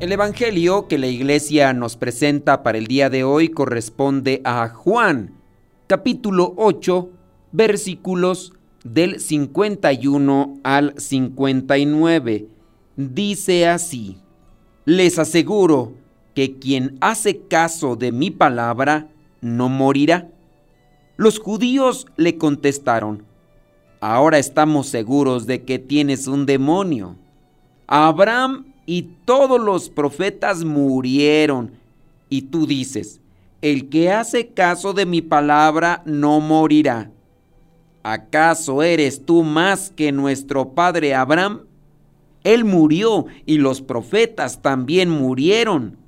El Evangelio que la iglesia nos presenta para el día de hoy corresponde a Juan, capítulo 8, versículos del 51 al 59. Dice así, les aseguro que quien hace caso de mi palabra no morirá. Los judíos le contestaron, ahora estamos seguros de que tienes un demonio. Abraham y todos los profetas murieron. Y tú dices, el que hace caso de mi palabra no morirá. ¿Acaso eres tú más que nuestro padre Abraham? Él murió y los profetas también murieron.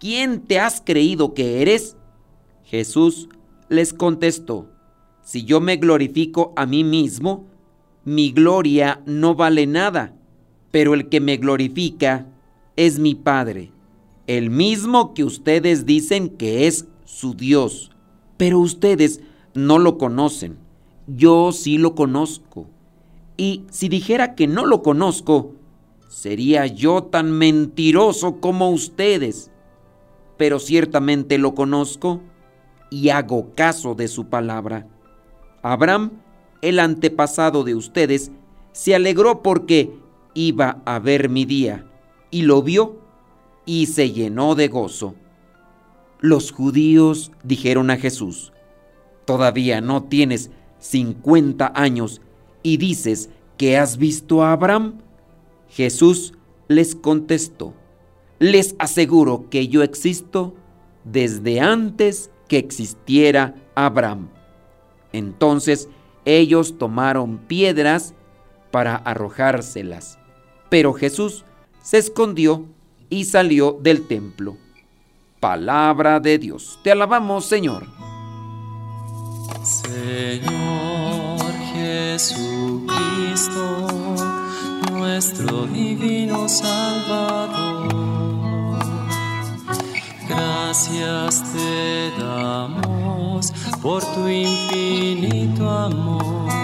¿Quién te has creído que eres? Jesús les contestó, si yo me glorifico a mí mismo, mi gloria no vale nada pero el que me glorifica es mi Padre, el mismo que ustedes dicen que es su Dios, pero ustedes no lo conocen, yo sí lo conozco. Y si dijera que no lo conozco, sería yo tan mentiroso como ustedes, pero ciertamente lo conozco y hago caso de su palabra. Abraham, el antepasado de ustedes, se alegró porque iba a ver mi día, y lo vio y se llenó de gozo. Los judíos dijeron a Jesús, Todavía no tienes cincuenta años y dices que has visto a Abraham. Jesús les contestó, les aseguro que yo existo desde antes que existiera Abraham. Entonces ellos tomaron piedras para arrojárselas. Pero Jesús se escondió y salió del templo. Palabra de Dios. Te alabamos, Señor. Señor Jesucristo, nuestro divino Salvador. Gracias te damos por tu infinito amor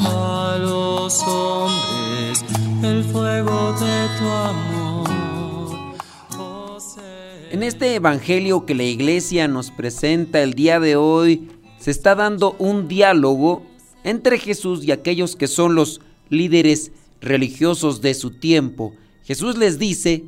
a los hombres el fuego de tu amor. Oh, en este Evangelio que la iglesia nos presenta el día de hoy, se está dando un diálogo entre Jesús y aquellos que son los líderes religiosos de su tiempo. Jesús les dice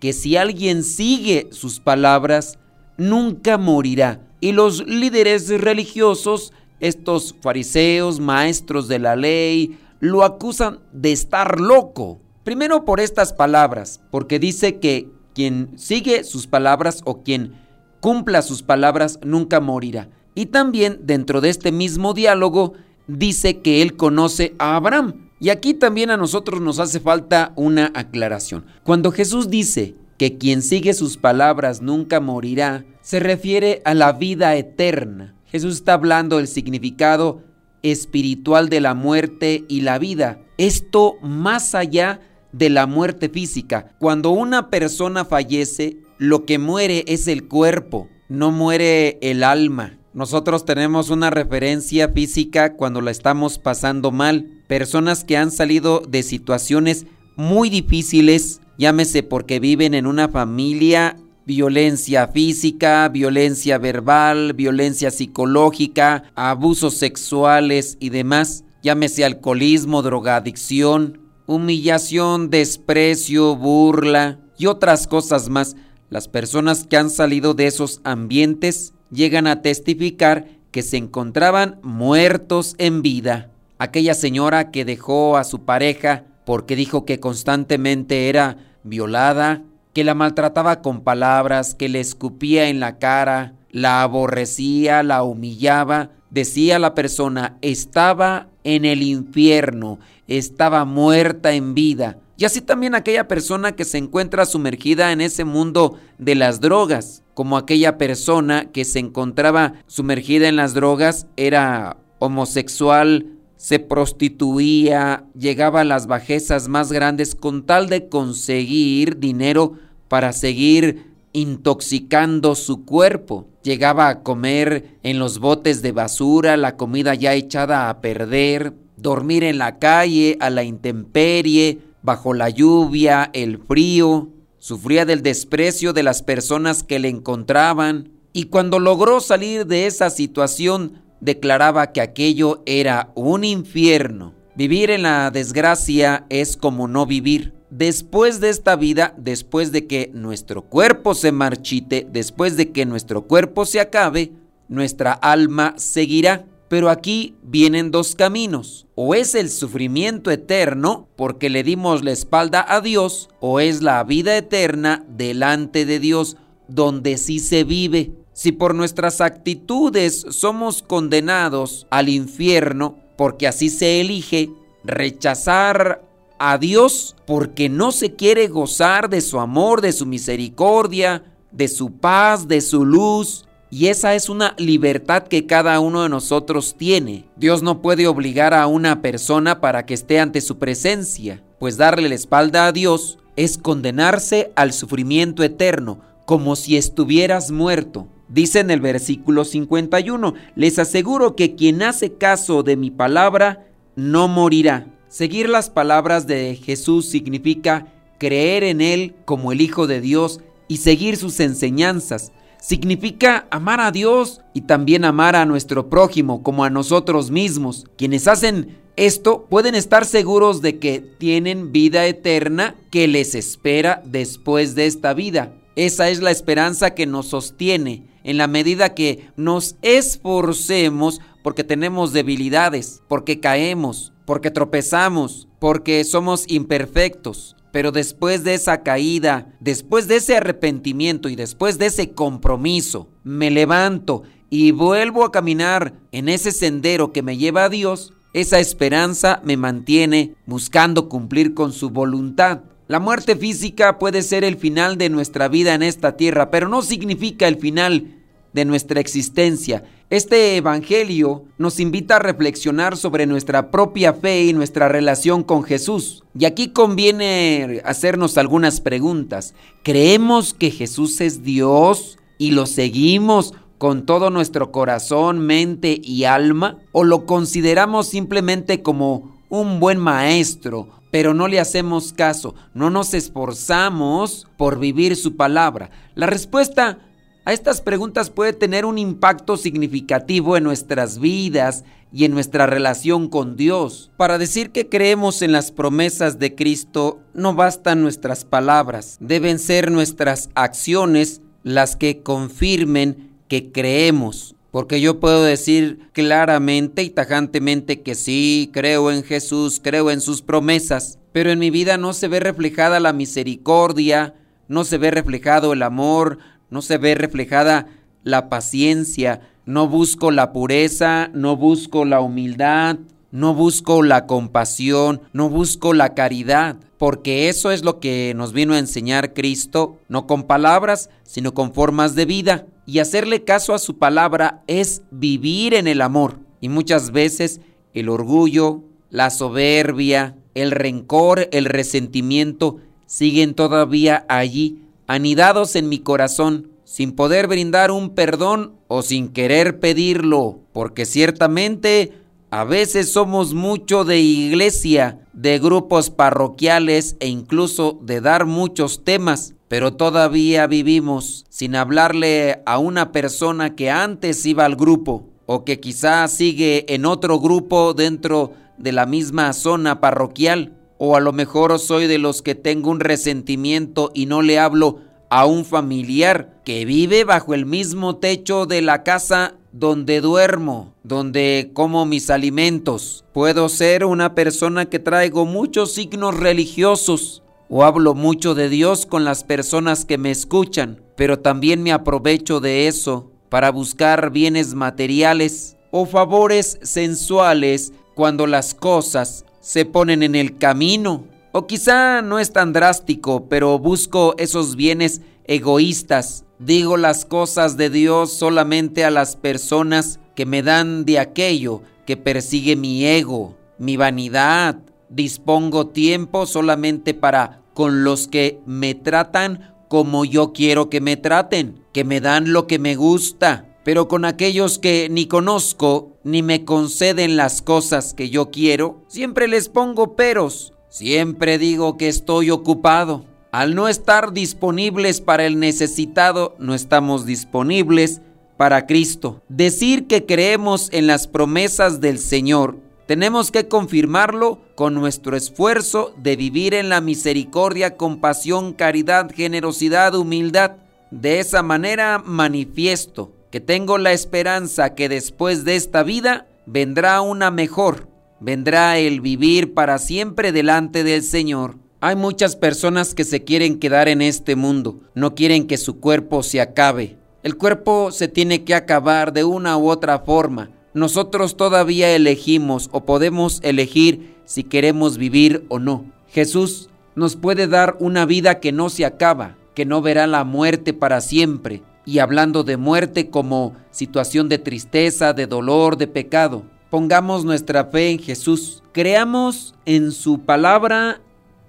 que si alguien sigue sus palabras, nunca morirá. Y los líderes religiosos estos fariseos, maestros de la ley, lo acusan de estar loco. Primero por estas palabras, porque dice que quien sigue sus palabras o quien cumpla sus palabras nunca morirá. Y también dentro de este mismo diálogo dice que él conoce a Abraham. Y aquí también a nosotros nos hace falta una aclaración. Cuando Jesús dice que quien sigue sus palabras nunca morirá, se refiere a la vida eterna. Jesús está hablando del significado espiritual de la muerte y la vida. Esto más allá de la muerte física. Cuando una persona fallece, lo que muere es el cuerpo, no muere el alma. Nosotros tenemos una referencia física cuando la estamos pasando mal. Personas que han salido de situaciones muy difíciles, llámese porque viven en una familia violencia física, violencia verbal, violencia psicológica, abusos sexuales y demás, llámese alcoholismo, drogadicción, humillación, desprecio, burla y otras cosas más. Las personas que han salido de esos ambientes llegan a testificar que se encontraban muertos en vida. Aquella señora que dejó a su pareja porque dijo que constantemente era violada, que la maltrataba con palabras, que le escupía en la cara, la aborrecía, la humillaba, decía la persona, estaba en el infierno, estaba muerta en vida. Y así también aquella persona que se encuentra sumergida en ese mundo de las drogas, como aquella persona que se encontraba sumergida en las drogas, era homosexual, se prostituía, llegaba a las bajezas más grandes con tal de conseguir dinero para seguir intoxicando su cuerpo. Llegaba a comer en los botes de basura, la comida ya echada a perder, dormir en la calle, a la intemperie, bajo la lluvia, el frío. Sufría del desprecio de las personas que le encontraban y cuando logró salir de esa situación declaraba que aquello era un infierno. Vivir en la desgracia es como no vivir después de esta vida, después de que nuestro cuerpo se marchite, después de que nuestro cuerpo se acabe, nuestra alma seguirá. Pero aquí vienen dos caminos. O es el sufrimiento eterno porque le dimos la espalda a Dios, o es la vida eterna delante de Dios donde sí se vive. Si por nuestras actitudes somos condenados al infierno, porque así se elige, rechazar a Dios porque no se quiere gozar de su amor, de su misericordia, de su paz, de su luz. Y esa es una libertad que cada uno de nosotros tiene. Dios no puede obligar a una persona para que esté ante su presencia, pues darle la espalda a Dios es condenarse al sufrimiento eterno, como si estuvieras muerto. Dice en el versículo 51, les aseguro que quien hace caso de mi palabra no morirá. Seguir las palabras de Jesús significa creer en Él como el Hijo de Dios y seguir sus enseñanzas. Significa amar a Dios y también amar a nuestro prójimo como a nosotros mismos. Quienes hacen esto pueden estar seguros de que tienen vida eterna que les espera después de esta vida. Esa es la esperanza que nos sostiene en la medida que nos esforcemos porque tenemos debilidades, porque caemos, porque tropezamos, porque somos imperfectos. Pero después de esa caída, después de ese arrepentimiento y después de ese compromiso, me levanto y vuelvo a caminar en ese sendero que me lleva a Dios, esa esperanza me mantiene buscando cumplir con su voluntad. La muerte física puede ser el final de nuestra vida en esta tierra, pero no significa el final de nuestra existencia. Este Evangelio nos invita a reflexionar sobre nuestra propia fe y nuestra relación con Jesús. Y aquí conviene hacernos algunas preguntas. ¿Creemos que Jesús es Dios y lo seguimos con todo nuestro corazón, mente y alma? ¿O lo consideramos simplemente como un buen maestro, pero no le hacemos caso, no nos esforzamos por vivir su palabra? La respuesta a estas preguntas puede tener un impacto significativo en nuestras vidas y en nuestra relación con Dios. Para decir que creemos en las promesas de Cristo no bastan nuestras palabras, deben ser nuestras acciones las que confirmen que creemos. Porque yo puedo decir claramente y tajantemente que sí, creo en Jesús, creo en sus promesas, pero en mi vida no se ve reflejada la misericordia, no se ve reflejado el amor, no se ve reflejada la paciencia, no busco la pureza, no busco la humildad, no busco la compasión, no busco la caridad, porque eso es lo que nos vino a enseñar Cristo, no con palabras, sino con formas de vida. Y hacerle caso a su palabra es vivir en el amor. Y muchas veces el orgullo, la soberbia, el rencor, el resentimiento siguen todavía allí anidados en mi corazón, sin poder brindar un perdón o sin querer pedirlo, porque ciertamente a veces somos mucho de iglesia, de grupos parroquiales e incluso de dar muchos temas, pero todavía vivimos sin hablarle a una persona que antes iba al grupo o que quizás sigue en otro grupo dentro de la misma zona parroquial. O a lo mejor soy de los que tengo un resentimiento y no le hablo a un familiar que vive bajo el mismo techo de la casa donde duermo, donde como mis alimentos. Puedo ser una persona que traigo muchos signos religiosos o hablo mucho de Dios con las personas que me escuchan, pero también me aprovecho de eso para buscar bienes materiales o favores sensuales cuando las cosas se ponen en el camino. O quizá no es tan drástico, pero busco esos bienes egoístas. Digo las cosas de Dios solamente a las personas que me dan de aquello que persigue mi ego, mi vanidad. Dispongo tiempo solamente para con los que me tratan como yo quiero que me traten, que me dan lo que me gusta, pero con aquellos que ni conozco ni me conceden las cosas que yo quiero, siempre les pongo peros, siempre digo que estoy ocupado. Al no estar disponibles para el necesitado, no estamos disponibles para Cristo. Decir que creemos en las promesas del Señor, tenemos que confirmarlo con nuestro esfuerzo de vivir en la misericordia, compasión, caridad, generosidad, humildad. De esa manera manifiesto que tengo la esperanza que después de esta vida vendrá una mejor, vendrá el vivir para siempre delante del Señor. Hay muchas personas que se quieren quedar en este mundo, no quieren que su cuerpo se acabe. El cuerpo se tiene que acabar de una u otra forma. Nosotros todavía elegimos o podemos elegir si queremos vivir o no. Jesús nos puede dar una vida que no se acaba, que no verá la muerte para siempre, y hablando de muerte como situación de tristeza, de dolor, de pecado. Pongamos nuestra fe en Jesús, creamos en su palabra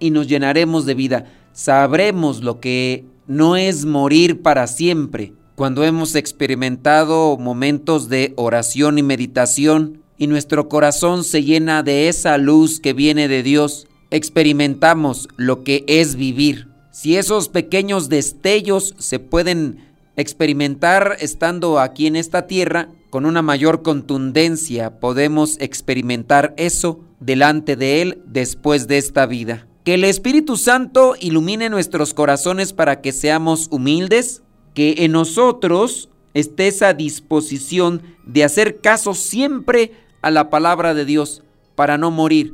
y nos llenaremos de vida. Sabremos lo que no es morir para siempre. Cuando hemos experimentado momentos de oración y meditación y nuestro corazón se llena de esa luz que viene de Dios, experimentamos lo que es vivir. Si esos pequeños destellos se pueden experimentar estando aquí en esta tierra, con una mayor contundencia podemos experimentar eso delante de Él después de esta vida. Que el Espíritu Santo ilumine nuestros corazones para que seamos humildes, que en nosotros esté esa disposición de hacer caso siempre a la palabra de Dios para no morir,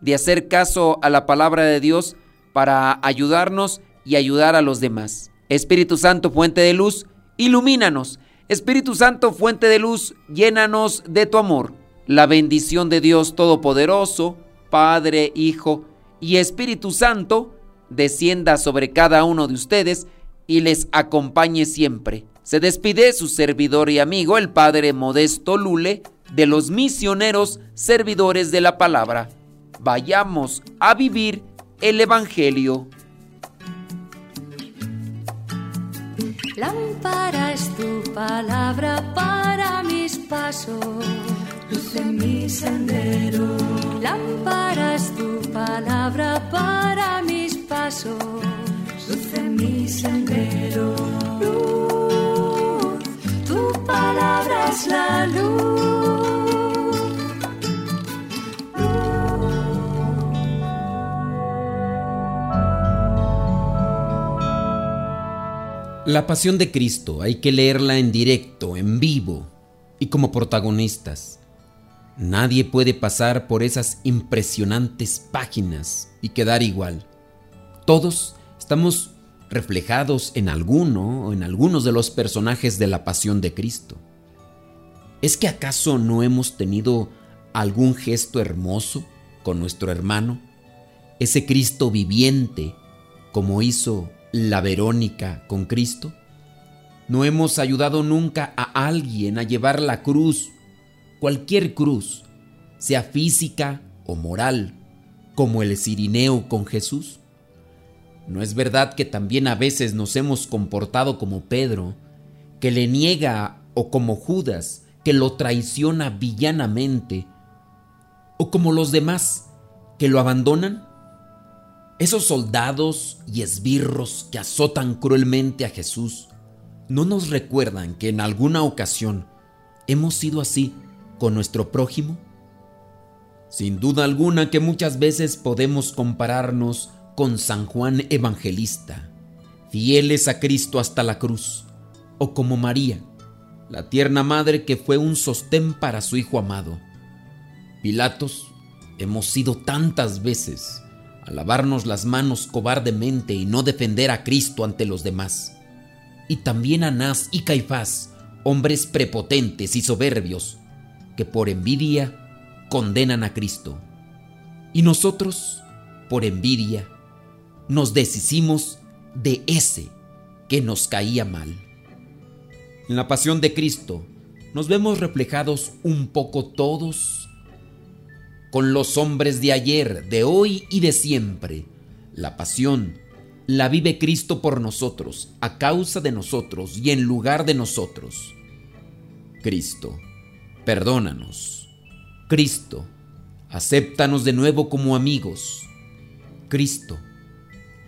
de hacer caso a la palabra de Dios para ayudarnos y ayudar a los demás. Espíritu Santo, fuente de luz, ilumínanos. Espíritu Santo, fuente de luz, llénanos de tu amor. La bendición de Dios Todopoderoso, Padre, Hijo y Espíritu Santo, descienda sobre cada uno de ustedes y les acompañe siempre. Se despide su servidor y amigo, el Padre Modesto Lule, de los misioneros servidores de la palabra. Vayamos a vivir el Evangelio. Lámpara tu palabra para mis pasos, luz en mi sendero. Lámpara es tu palabra para mis pasos, luz en mi sendero. Luz, tu palabra es la luz. La Pasión de Cristo hay que leerla en directo, en vivo y como protagonistas. Nadie puede pasar por esas impresionantes páginas y quedar igual. Todos estamos reflejados en alguno o en algunos de los personajes de la Pasión de Cristo. ¿Es que acaso no hemos tenido algún gesto hermoso con nuestro hermano? Ese Cristo viviente, como hizo la Verónica con Cristo? ¿No hemos ayudado nunca a alguien a llevar la cruz, cualquier cruz, sea física o moral, como el Cirineo con Jesús? ¿No es verdad que también a veces nos hemos comportado como Pedro, que le niega, o como Judas, que lo traiciona villanamente, o como los demás, que lo abandonan? Esos soldados y esbirros que azotan cruelmente a Jesús no nos recuerdan que en alguna ocasión hemos sido así con nuestro prójimo. Sin duda alguna que muchas veces podemos compararnos con San Juan Evangelista, fieles a Cristo hasta la cruz, o como María, la tierna madre que fue un sostén para su Hijo amado. Pilatos, hemos sido tantas veces a lavarnos las manos cobardemente y no defender a Cristo ante los demás. Y también Anás y Caifás, hombres prepotentes y soberbios, que por envidia condenan a Cristo. Y nosotros, por envidia, nos deshicimos de ese que nos caía mal. En la pasión de Cristo nos vemos reflejados un poco todos con los hombres de ayer, de hoy y de siempre. La pasión la vive Cristo por nosotros, a causa de nosotros y en lugar de nosotros. Cristo, perdónanos. Cristo, acéptanos de nuevo como amigos. Cristo,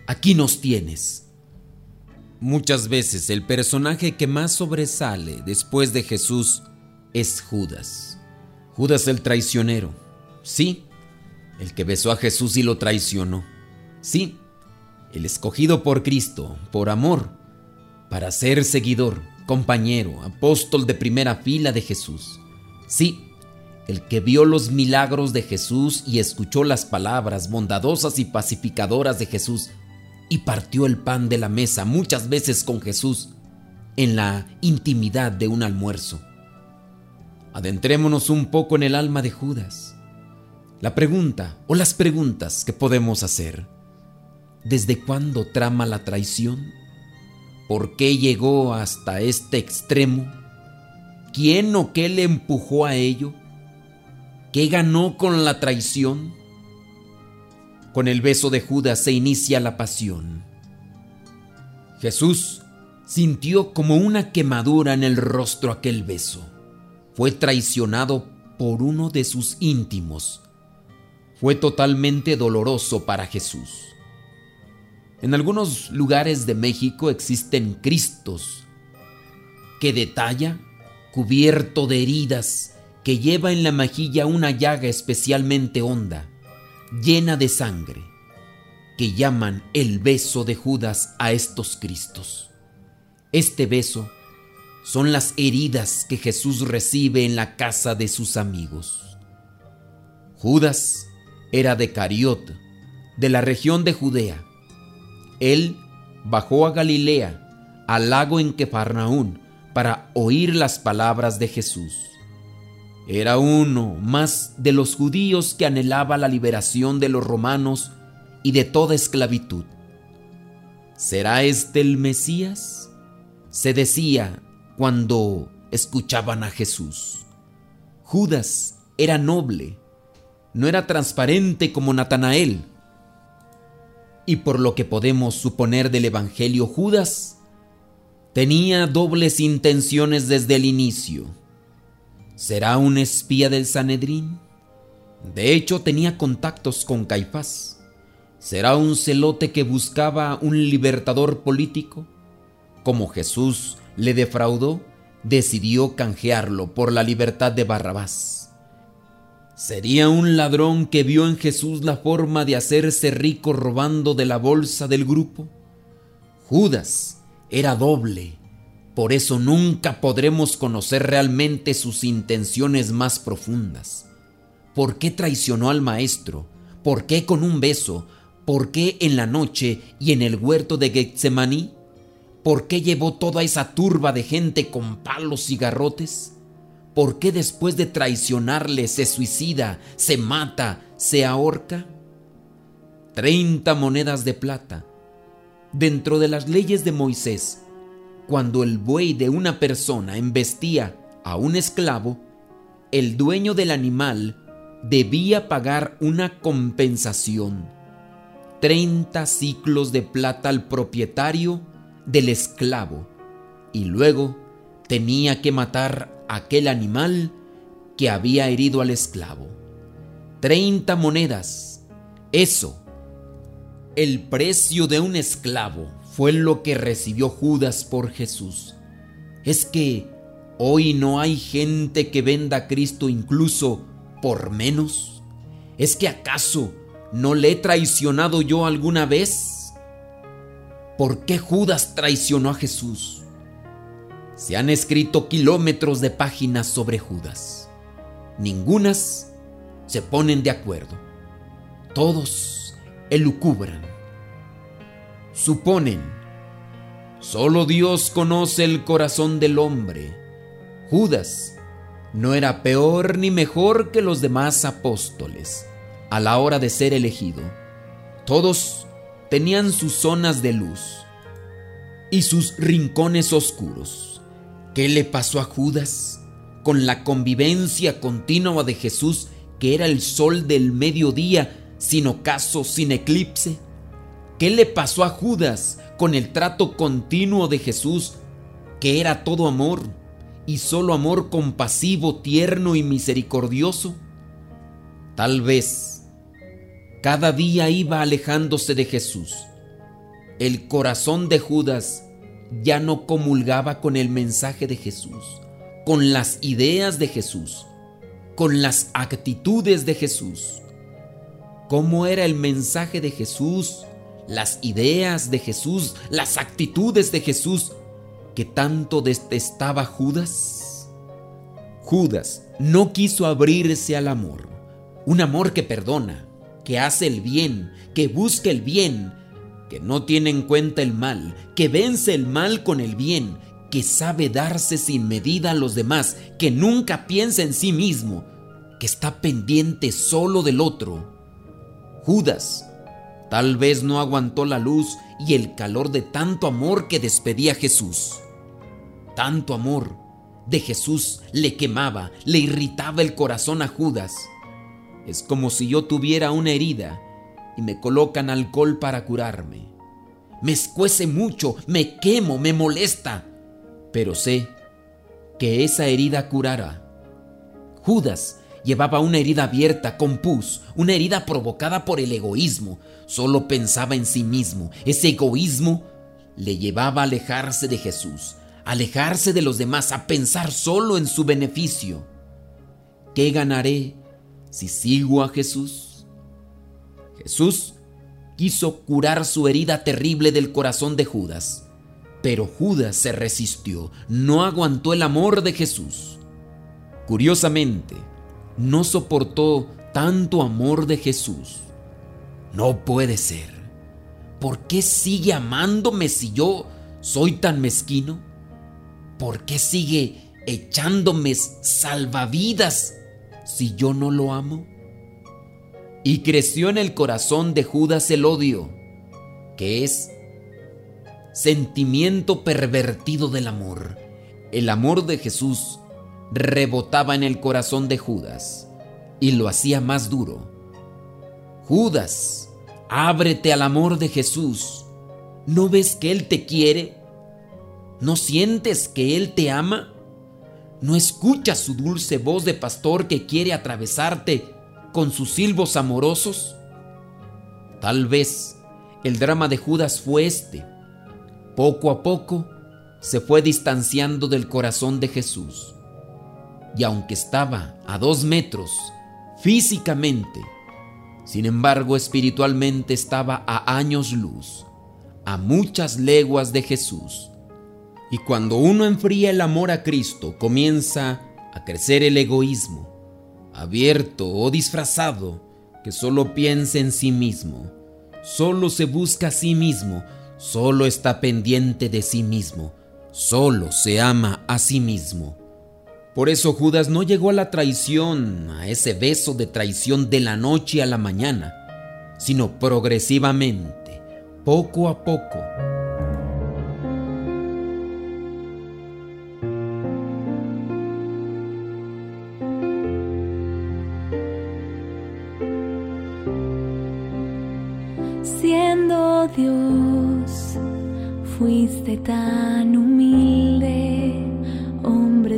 aquí nos tienes. Muchas veces el personaje que más sobresale después de Jesús es Judas. Judas el traicionero. Sí, el que besó a Jesús y lo traicionó. Sí, el escogido por Cristo, por amor, para ser seguidor, compañero, apóstol de primera fila de Jesús. Sí, el que vio los milagros de Jesús y escuchó las palabras bondadosas y pacificadoras de Jesús y partió el pan de la mesa muchas veces con Jesús en la intimidad de un almuerzo. Adentrémonos un poco en el alma de Judas. La pregunta o las preguntas que podemos hacer. ¿Desde cuándo trama la traición? ¿Por qué llegó hasta este extremo? ¿Quién o qué le empujó a ello? ¿Qué ganó con la traición? Con el beso de Judas se inicia la pasión. Jesús sintió como una quemadura en el rostro aquel beso. Fue traicionado por uno de sus íntimos. Fue totalmente doloroso para Jesús. En algunos lugares de México existen Cristos que detalla cubierto de heridas que lleva en la mejilla una llaga especialmente honda llena de sangre, que llaman el beso de Judas a estos Cristos. Este beso son las heridas que Jesús recibe en la casa de sus amigos. Judas era de Cariot, de la región de Judea. Él bajó a Galilea, al lago en Kefarnaún, para oír las palabras de Jesús. Era uno más de los judíos que anhelaba la liberación de los romanos y de toda esclavitud. ¿Será este el Mesías? Se decía cuando escuchaban a Jesús. Judas era noble, no era transparente como Natanael. Y por lo que podemos suponer del Evangelio, Judas tenía dobles intenciones desde el inicio ¿Será un espía del Sanedrín? De hecho, tenía contactos con Caifás. ¿Será un celote que buscaba un libertador político? Como Jesús le defraudó, decidió canjearlo por la libertad de Barrabás. ¿Sería un ladrón que vio en Jesús la forma de hacerse rico robando de la bolsa del grupo? Judas era doble por eso nunca podremos conocer realmente sus intenciones más profundas. ¿Por qué traicionó al maestro? ¿Por qué con un beso? ¿Por qué en la noche y en el huerto de Getsemaní? ¿Por qué llevó toda esa turba de gente con palos y garrotes? ¿Por qué después de traicionarle se suicida, se mata, se ahorca? Treinta monedas de plata. Dentro de las leyes de Moisés, cuando el buey de una persona embestía a un esclavo, el dueño del animal debía pagar una compensación, 30 ciclos de plata al propietario del esclavo, y luego tenía que matar aquel animal que había herido al esclavo. 30 monedas, eso, el precio de un esclavo fue lo que recibió Judas por Jesús. Es que hoy no hay gente que venda a Cristo incluso por menos. ¿Es que acaso no le he traicionado yo alguna vez? ¿Por qué Judas traicionó a Jesús? Se han escrito kilómetros de páginas sobre Judas. Ningunas se ponen de acuerdo. Todos elucubran. Suponen. Solo Dios conoce el corazón del hombre. Judas no era peor ni mejor que los demás apóstoles a la hora de ser elegido. Todos tenían sus zonas de luz y sus rincones oscuros. ¿Qué le pasó a Judas con la convivencia continua de Jesús que era el sol del mediodía sin ocaso, sin eclipse? ¿Qué le pasó a Judas con el trato continuo de Jesús que era todo amor y solo amor compasivo, tierno y misericordioso? Tal vez cada día iba alejándose de Jesús. El corazón de Judas ya no comulgaba con el mensaje de Jesús, con las ideas de Jesús, con las actitudes de Jesús. ¿Cómo era el mensaje de Jesús, las ideas de Jesús, las actitudes de Jesús que tanto detestaba Judas? Judas no quiso abrirse al amor, un amor que perdona, que hace el bien, que busca el bien, que no tiene en cuenta el mal, que vence el mal con el bien, que sabe darse sin medida a los demás, que nunca piensa en sí mismo, que está pendiente solo del otro. Judas tal vez no aguantó la luz y el calor de tanto amor que despedía Jesús. Tanto amor de Jesús le quemaba, le irritaba el corazón a Judas. Es como si yo tuviera una herida y me colocan alcohol para curarme. Me escuece mucho, me quemo, me molesta, pero sé que esa herida curará. Judas llevaba una herida abierta con pus, una herida provocada por el egoísmo. Solo pensaba en sí mismo. Ese egoísmo le llevaba a alejarse de Jesús, a alejarse de los demás, a pensar solo en su beneficio. ¿Qué ganaré si sigo a Jesús? Jesús quiso curar su herida terrible del corazón de Judas, pero Judas se resistió, no aguantó el amor de Jesús. Curiosamente, no soportó tanto amor de Jesús. No puede ser. ¿Por qué sigue amándome si yo soy tan mezquino? ¿Por qué sigue echándome salvavidas si yo no lo amo? Y creció en el corazón de Judas el odio, que es sentimiento pervertido del amor. El amor de Jesús rebotaba en el corazón de Judas y lo hacía más duro. Judas, ábrete al amor de Jesús. ¿No ves que Él te quiere? ¿No sientes que Él te ama? ¿No escuchas su dulce voz de pastor que quiere atravesarte con sus silbos amorosos? Tal vez el drama de Judas fue este. Poco a poco se fue distanciando del corazón de Jesús. Y aunque estaba a dos metros físicamente, sin embargo espiritualmente estaba a años luz, a muchas leguas de Jesús. Y cuando uno enfría el amor a Cristo, comienza a crecer el egoísmo, abierto o disfrazado, que solo piensa en sí mismo, solo se busca a sí mismo, solo está pendiente de sí mismo, solo se ama a sí mismo. Por eso Judas no llegó a la traición, a ese beso de traición de la noche a la mañana, sino progresivamente, poco a poco. Dios, fuiste tan humilde,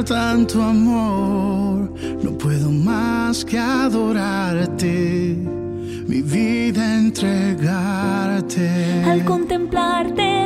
por tanto amor, no puedo más que adorarte, mi vida entregarte. Al contemplarte